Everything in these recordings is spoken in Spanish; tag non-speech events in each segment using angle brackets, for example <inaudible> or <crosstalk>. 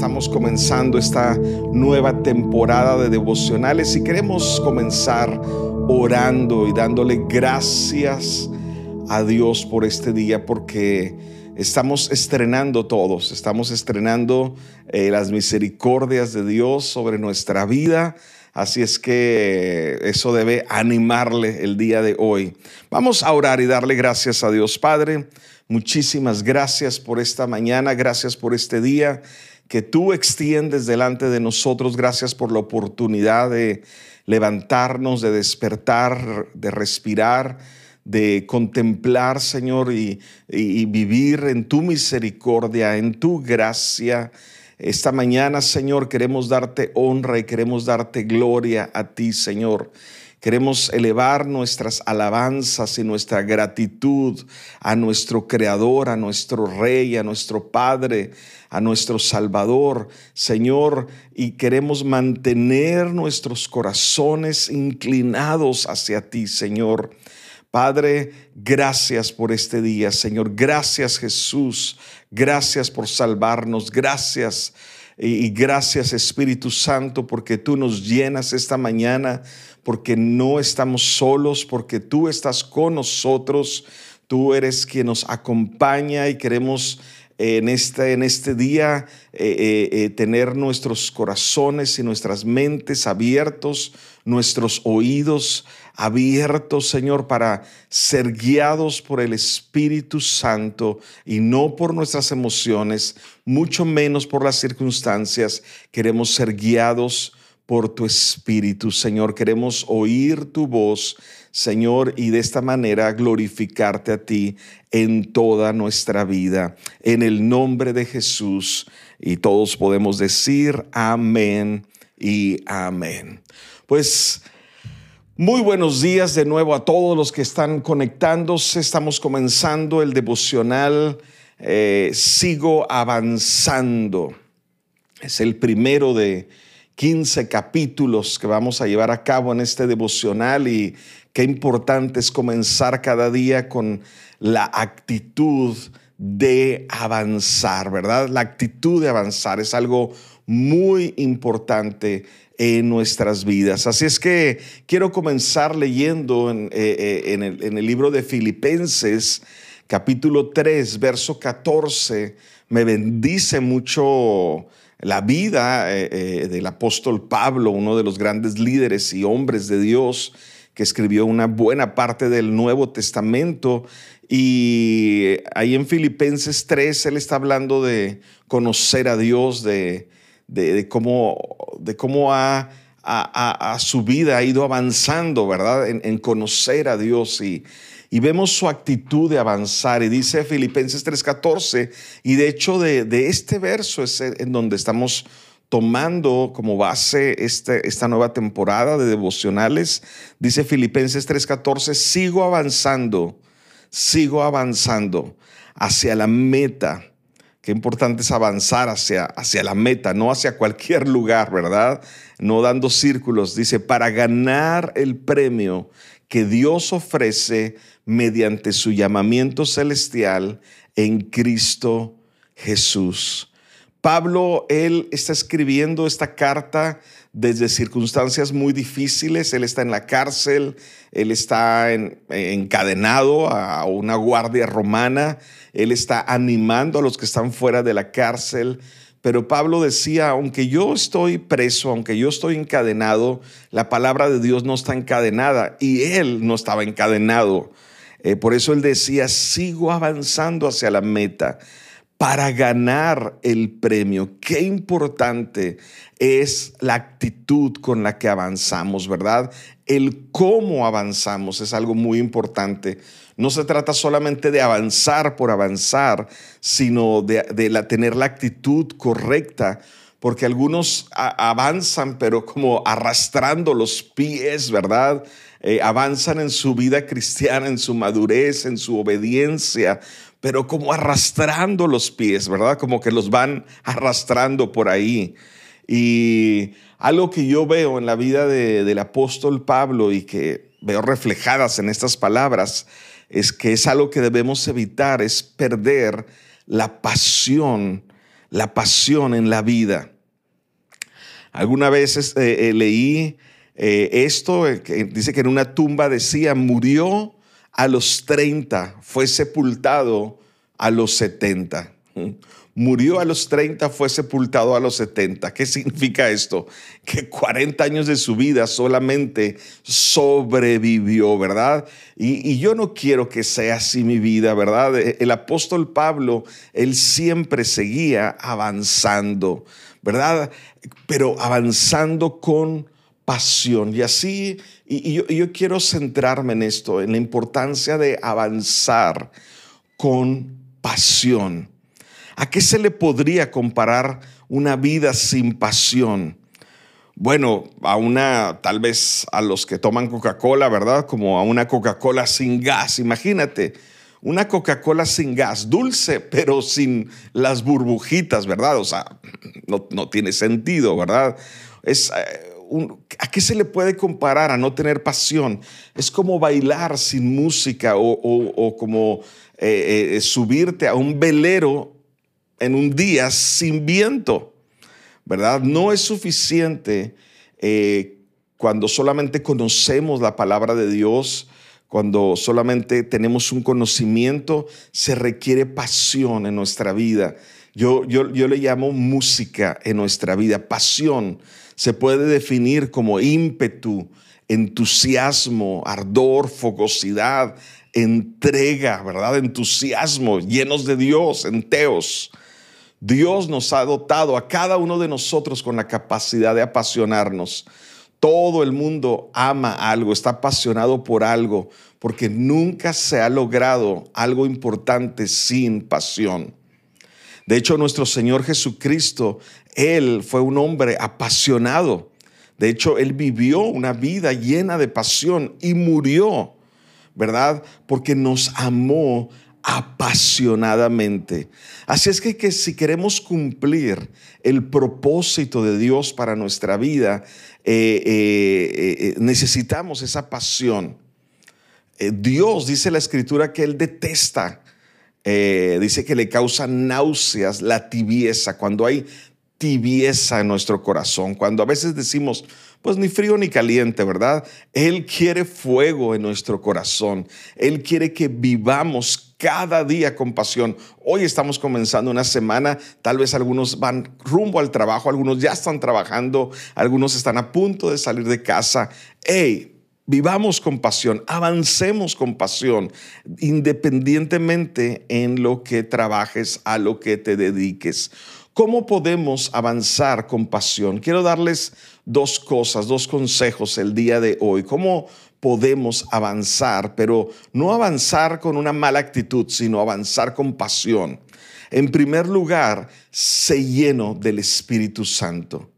Estamos comenzando esta nueva temporada de devocionales y queremos comenzar orando y dándole gracias a Dios por este día porque estamos estrenando todos, estamos estrenando eh, las misericordias de Dios sobre nuestra vida. Así es que eso debe animarle el día de hoy. Vamos a orar y darle gracias a Dios Padre. Muchísimas gracias por esta mañana, gracias por este día que tú extiendes delante de nosotros. Gracias por la oportunidad de levantarnos, de despertar, de respirar, de contemplar, Señor, y, vivir en tu misericordia, en tu gracia. Esta mañana, Señor, queremos darte honra y queremos darte gloria a ti, Señor. Queremos elevar nuestras alabanzas y nuestra gratitud a nuestro Creador, a nuestro Rey, a nuestro Padre, a nuestro Salvador, Señor, y queremos mantener nuestros corazones inclinados hacia ti, Señor. Padre, gracias por este día, Señor. Gracias Jesús. Gracias por salvarnos. Gracias y gracias Espíritu Santo porque tú nos llenas esta mañana porque no estamos solos, porque tú estás con nosotros, tú eres quien nos acompaña y queremos eh, en este, en este día eh, eh, tener nuestros corazones y nuestras mentes abiertos, nuestros oídos abiertos, Señor, para ser guiados por el Espíritu Santo y no por nuestras emociones, mucho menos por las circunstancias. Queremos ser guiados por tu Espíritu, Señor. Queremos oír tu voz, Señor, y de esta manera glorificarte a ti en toda nuestra vida. En el nombre de Jesús. Y todos podemos decir amén y amén. Pues... Muy buenos días de nuevo a todos los que están conectándose. Estamos comenzando el devocional eh, Sigo avanzando. Es el primero de 15 capítulos que vamos a llevar a cabo en este devocional y qué importante es comenzar cada día con la actitud de avanzar, ¿verdad? La actitud de avanzar es algo muy importante en nuestras vidas. Así es que quiero comenzar leyendo en, eh, eh, el, libro de Filipenses, capítulo 3, verso 14. Me bendice mucho la vida eh, del apóstol Pablo, uno de los grandes líderes y hombres de Dios, que escribió una buena parte del Nuevo Testamento. Y ahí en Filipenses 3, él está hablando de conocer a Dios, de, cómo, de cómo ha, a, su vida ha ido avanzando, ¿verdad? En, en conocer a Dios y, y vemos su actitud de avanzar. Y dice Filipenses 3:14, y de hecho de, este verso es en donde estamos tomando como base este, esta nueva temporada de devocionales. Dice Filipenses 3:14, sigo avanzando, sigo avanzando hacia la meta. Qué importante es avanzar hacia, hacia la meta, no hacia cualquier lugar, ¿verdad? No dando círculos. Dice, para ganar el premio que Dios ofrece mediante su llamamiento celestial en Cristo Jesús. Pablo, él está escribiendo esta carta desde circunstancias muy difíciles. Él está en la cárcel, él está encadenado a una guardia romana, él está animando a los que están fuera de la cárcel. Pero Pablo decía, aunque yo estoy preso, aunque yo estoy encadenado, la palabra de Dios no está encadenada y él no estaba encadenado. Eh, por eso él decía, sigo avanzando hacia la meta para ganar el premio. Qué importante es la actitud con la que avanzamos, ¿verdad? El cómo avanzamos es algo muy importante. No se trata solamente de avanzar por avanzar, sino de, tener la actitud correcta porque algunos avanzan, pero como arrastrando los pies, ¿verdad? Eh, avanzan en su vida cristiana, en su madurez, en su obediencia, pero como arrastrando los pies, ¿verdad? Como que los van arrastrando por ahí. Y algo que yo veo en la vida del apóstol Pablo y que veo reflejadas en estas palabras es que es algo que debemos evitar, es perder la pasión la pasión en la vida. Alguna vez eh, eh, leí eh, esto, que dice que en una tumba decía, murió a los 30, fue sepultado a los 70. Murió a los 30, fue sepultado a los 70. ¿Qué significa esto? Que 40 años de su vida solamente sobrevivió, ¿verdad? Y, yo no quiero que sea así mi vida, ¿verdad? El apóstol Pablo, él siempre seguía avanzando, ¿verdad? Pero avanzando con pasión. Y así, y, yo, yo quiero centrarme en esto, en la importancia de avanzar con pasión. ¿A qué se le podría comparar una vida sin pasión? Bueno, a una, tal vez a los que toman Coca-Cola, ¿verdad? Como a una Coca-Cola sin gas. Imagínate, una Coca-Cola sin gas, dulce, pero sin las burbujitas, ¿verdad? O sea, no, tiene sentido, ¿verdad? Es, eh, ¿A qué se le puede comparar a no tener pasión? Es como bailar sin música o, como eh, eh, subirte a un velero en un día sin viento, ¿verdad? No es suficiente cuando solamente conocemos la palabra de Dios cuando solamente tenemos un conocimiento, se requiere pasión en nuestra vida. Yo, yo, yo, le llamo música en nuestra vida. Pasión se puede definir como ímpetu, entusiasmo, ardor, fogosidad, entrega, ¿verdad? Entusiasmo, llenos de Dios, enteos. Dios nos ha dotado a cada uno de nosotros con la capacidad de apasionarnos. Todo el mundo ama algo, está apasionado por algo, porque nunca se ha logrado algo importante sin pasión. De hecho, nuestro Señor Jesucristo, Él fue un hombre apasionado. De hecho, Él vivió una vida llena de pasión y murió, ¿verdad? Porque nos amó apasionadamente. Así es que, que, si queremos cumplir el propósito de Dios para nuestra vida, eh, eh, eh, necesitamos esa pasión. Dios dice la escritura que Él detesta, dice que le causa náuseas la tibieza, cuando hay tibieza en nuestro corazón, cuando a veces decimos, pues ni frío ni caliente, ¿verdad? Él quiere fuego en nuestro corazón. Él quiere que vivamos cada día con pasión. Hoy estamos comenzando una semana, tal vez algunos van rumbo al trabajo, algunos ya están trabajando, algunos están a punto de salir de casa. Hey, Vivamos con pasión, avancemos con pasión, independientemente en lo que trabajes, a lo que te dediques. ¿Cómo podemos avanzar con pasión? Quiero darles dos cosas, dos consejos el día de hoy. ¿Cómo podemos avanzar, pero no avanzar con una mala actitud, sino avanzar con pasión? En primer lugar, sé lleno del Espíritu Santo.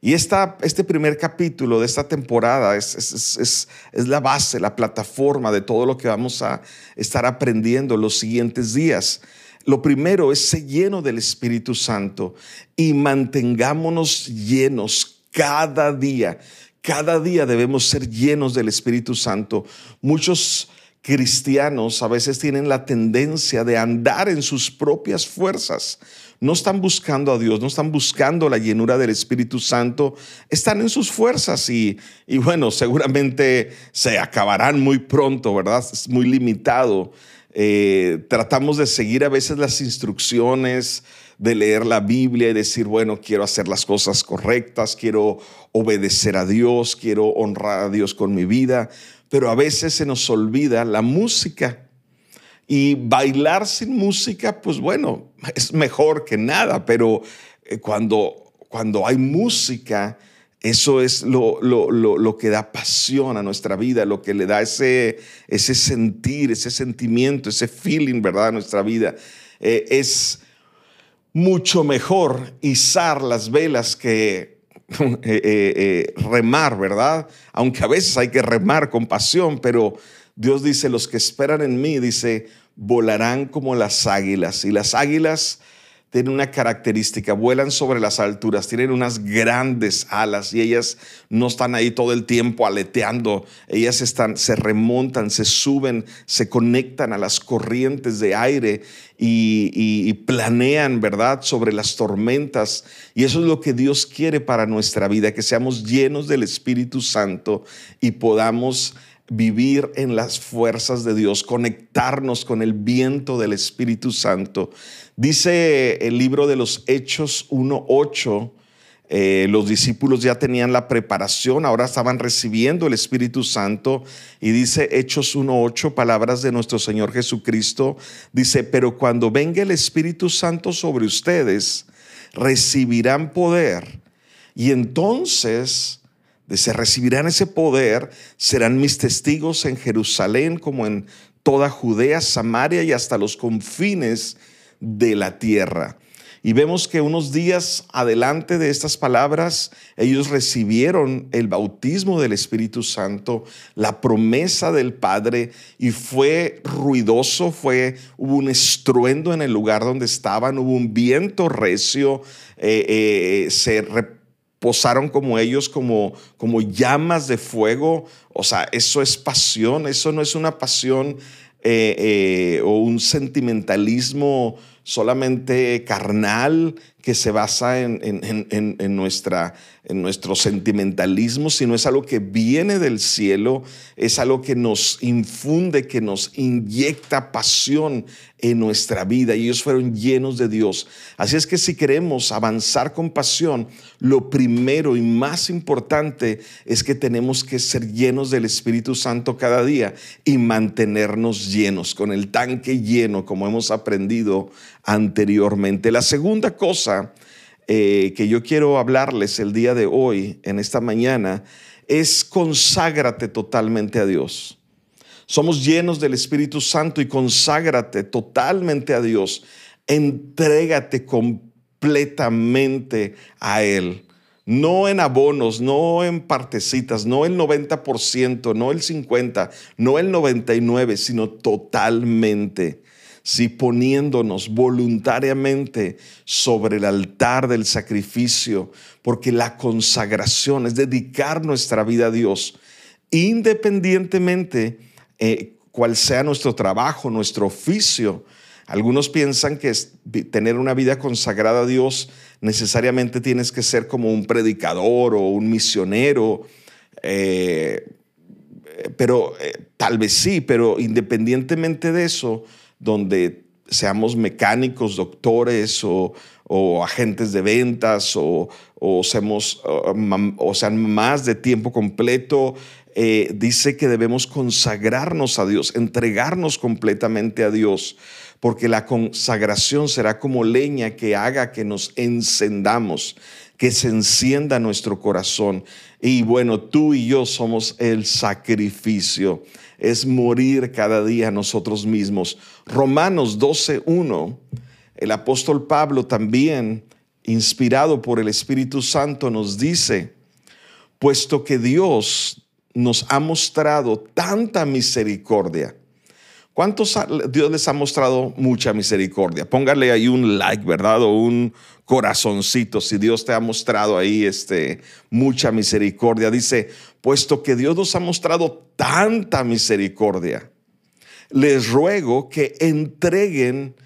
Y este primer capítulo de esta temporada es, es, la base, la plataforma de todo lo que vamos a estar aprendiendo los siguientes días. Lo primero es ser lleno del Espíritu Santo y mantengámonos llenos cada día. Cada día debemos ser llenos del Espíritu Santo. Muchos cristianos a veces tienen la tendencia de andar en sus propias fuerzas. No están buscando a Dios, no están buscando la llenura del Espíritu Santo, están en sus fuerzas y, y bueno, <laughs> seguramente se acabarán muy pronto, ¿verdad? Es muy limitado eh, tratamos de seguir a veces las instrucciones, de leer la Biblia y decir, bueno, quiero hacer las cosas correctas, quiero obedecer a Dios, quiero honrar a Dios con mi vida, pero a veces se nos olvida la música. Y bailar sin música, pues bueno, es mejor que nada, pero eh, cuando, cuando hay música, eso es lo, lo, que da pasión a nuestra vida, lo que le da ese, ese sentir, ese sentimiento, ese feeling, ¿verdad? A nuestra vida. Eh, es mucho mejor izar las velas que <laughs> eh, remar, ¿verdad? Aunque a veces hay que remar con pasión, pero Dios dice, los que esperan en mí, dice, volarán como las águilas. Y las águilas tienen una característica, vuelan sobre las alturas, tienen unas grandes alas y ellas no están ahí todo el tiempo aleteando, ellas están, se remontan, se suben, se conectan a las corrientes de aire y, y planean, ¿verdad?, sobre las tormentas. Y eso es lo que Dios quiere para nuestra vida, que seamos llenos del Espíritu Santo y podamos vivir en las fuerzas de Dios, conectarnos con el viento del Espíritu Santo. Dice el libro de los Hechos 1.8, eh, los discípulos ya tenían la preparación, ahora estaban recibiendo el Espíritu Santo. Y dice Hechos 1.8, palabras de nuestro Señor Jesucristo, dice, pero cuando venga el Espíritu Santo sobre ustedes, recibirán poder. Y entonces se recibirán ese poder, serán mis testigos en Jerusalén como en toda Judea, Samaria y hasta los confines de la tierra. Y vemos que unos días adelante de estas palabras, ellos recibieron el bautismo del Espíritu Santo, la promesa del Padre, y fue ruidoso, fue, hubo un estruendo en el lugar donde estaban, hubo un viento recio, eh, eh, se posaron como ellos, como, como llamas de fuego. O sea, eso es pasión, eso no es una pasión eh, eh, o un sentimentalismo solamente carnal que se basa en, en, nuestra, en nuestro sentimentalismo, sino es algo que viene del cielo, es algo que nos infunde, que nos inyecta pasión en nuestra vida y ellos fueron llenos de Dios. Así es que si queremos avanzar con pasión, lo primero y más importante es que tenemos que ser llenos del Espíritu Santo cada día y mantenernos llenos, con el tanque lleno, como hemos aprendido anteriormente. La segunda cosa eh, que yo quiero hablarles el día de hoy, en esta mañana, es conságrate totalmente a Dios. Somos llenos del Espíritu Santo y conságrate totalmente a Dios. Entrégate completamente a Él. No en abonos, no en partecitas, no el 90%, no el 50%, no el 99%, sino totalmente si poniéndonos voluntariamente sobre el altar del sacrificio, porque la consagración es dedicar nuestra vida a Dios, independientemente eh, cuál sea nuestro trabajo, nuestro oficio. Algunos piensan que tener una vida consagrada a Dios necesariamente tienes que ser como un predicador o un misionero. Eh, pero eh, tal vez sí, pero independientemente de eso, donde seamos mecánicos, doctores o, agentes de ventas o, o, seamos, o sean más de tiempo completo, eh, dice que debemos consagrarnos a Dios, entregarnos completamente a Dios, porque la consagración será como leña que haga que nos encendamos, que se encienda nuestro corazón. Y bueno, tú y yo somos el sacrificio es morir cada día nosotros mismos. Romanos 12.1, el apóstol Pablo también, inspirado por el Espíritu Santo, nos dice, puesto que Dios nos ha mostrado tanta misericordia, ¿Cuántos Dios les ha mostrado mucha misericordia? Póngale ahí un like, ¿verdad? O un corazoncito si Dios te ha mostrado ahí este, mucha misericordia. Dice, puesto que Dios nos ha mostrado tanta misericordia, les ruego que entreguen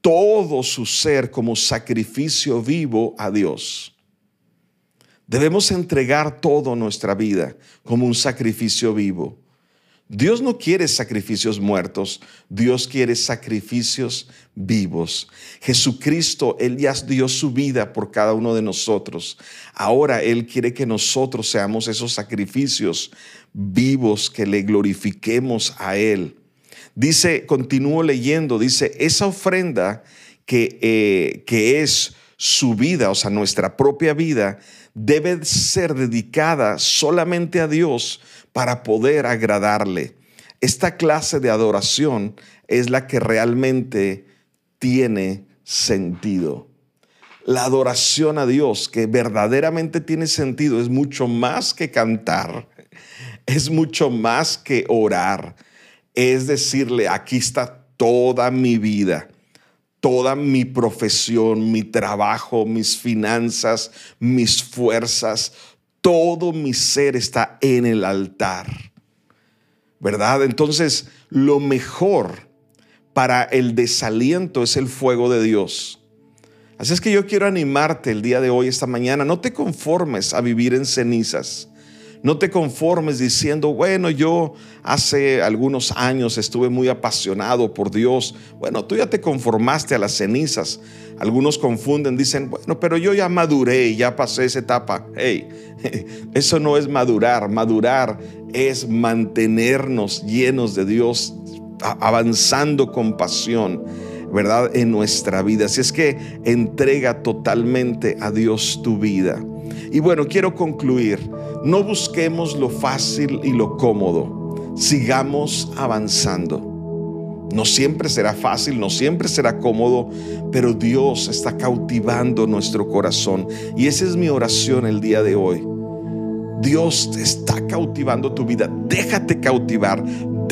todo su ser como sacrificio vivo a Dios. Debemos entregar toda nuestra vida como un sacrificio vivo. Dios no quiere sacrificios muertos, Dios quiere sacrificios vivos. Jesucristo, Él ya dio su vida por cada uno de nosotros. Ahora Él quiere que nosotros seamos esos sacrificios vivos, que le glorifiquemos a Él. Dice, continúo leyendo, dice, esa ofrenda que, eh, que es su vida, o sea, nuestra propia vida, debe ser dedicada solamente a Dios para poder agradarle. Esta clase de adoración es la que realmente tiene sentido. La adoración a Dios que verdaderamente tiene sentido es mucho más que cantar, <laughs> es mucho más que orar, es decirle, aquí está toda mi vida, toda mi profesión, mi trabajo, mis finanzas, mis fuerzas, todo mi ser está en el altar. ¿Verdad? Entonces, lo mejor para el desaliento es el fuego de Dios. Así es que yo quiero animarte el día de hoy, esta mañana, no te conformes a vivir en cenizas. No te conformes diciendo, bueno, yo hace algunos años estuve muy apasionado por Dios. Bueno, tú ya te conformaste a las cenizas. Algunos confunden, dicen, bueno, pero yo ya maduré, ya pasé esa etapa. Hey, <laughs> eso no es madurar. Madurar es mantenernos llenos de Dios, avanzando con pasión. ¿verdad? En nuestra vida. Así es que entrega totalmente a Dios tu vida. Y bueno, quiero concluir. No busquemos lo fácil y lo cómodo. Sigamos avanzando. No siempre será fácil, no siempre será cómodo, pero Dios está cautivando nuestro corazón. Y esa es mi oración el día de hoy. Dios está cautivando tu vida. Déjate cautivar,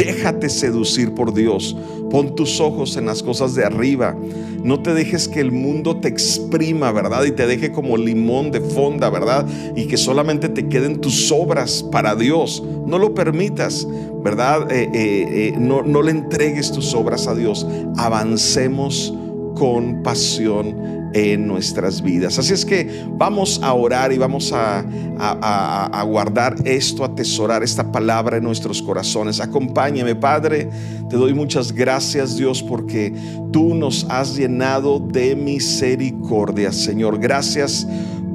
Déjate seducir por Dios. Pon tus ojos en las cosas de arriba. No te dejes que el mundo te exprima, ¿verdad? Y te deje como limón de fonda, ¿verdad? Y que solamente te queden tus obras para Dios. No lo permitas, ¿verdad? Eh, eh, eh, no, no le entregues tus obras a Dios. Avancemos con pasión en nuestras vidas. Así es que vamos a orar y vamos a, a, guardar esto, a atesorar esta palabra en nuestros corazones. Acompáñame, Padre. Te doy muchas gracias, Dios, porque tú nos has llenado de misericordia, Señor. Gracias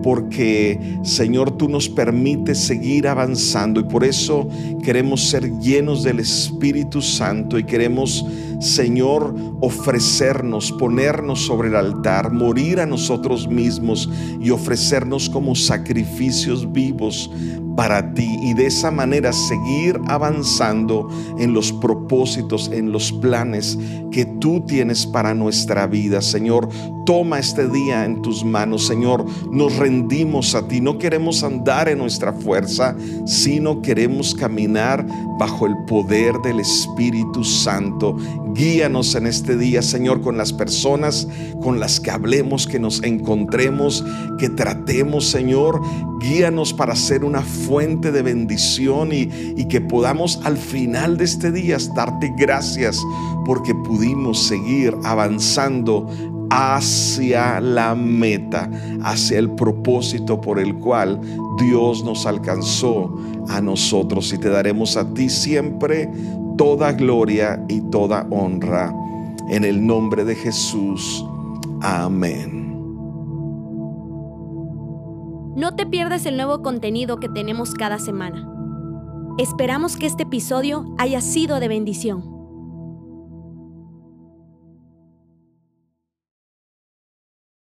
porque Señor tú nos permites seguir avanzando y por eso queremos ser llenos del Espíritu Santo y queremos Señor ofrecernos, ponernos sobre el altar, morir a nosotros mismos y ofrecernos como sacrificios vivos para ti y de esa manera seguir avanzando en los propósitos, en los planes que tú tienes para nuestra vida. Señor, toma este día en tus manos. Señor, nos rendimos a ti. No queremos andar en nuestra fuerza, sino queremos caminar bajo el poder del Espíritu Santo. Guíanos en este día, Señor, con las personas con las que hablemos, que nos encontremos, que tratemos, Señor. Guíanos para ser una fuente de bendición y, que podamos al final de este día darte gracias porque pudimos seguir avanzando hacia la meta, hacia el propósito por el cual Dios nos alcanzó a nosotros y te daremos a ti siempre toda gloria y toda honra. En el nombre de Jesús. Amén. No te pierdas el nuevo contenido que tenemos cada semana. Esperamos que este episodio haya sido de bendición.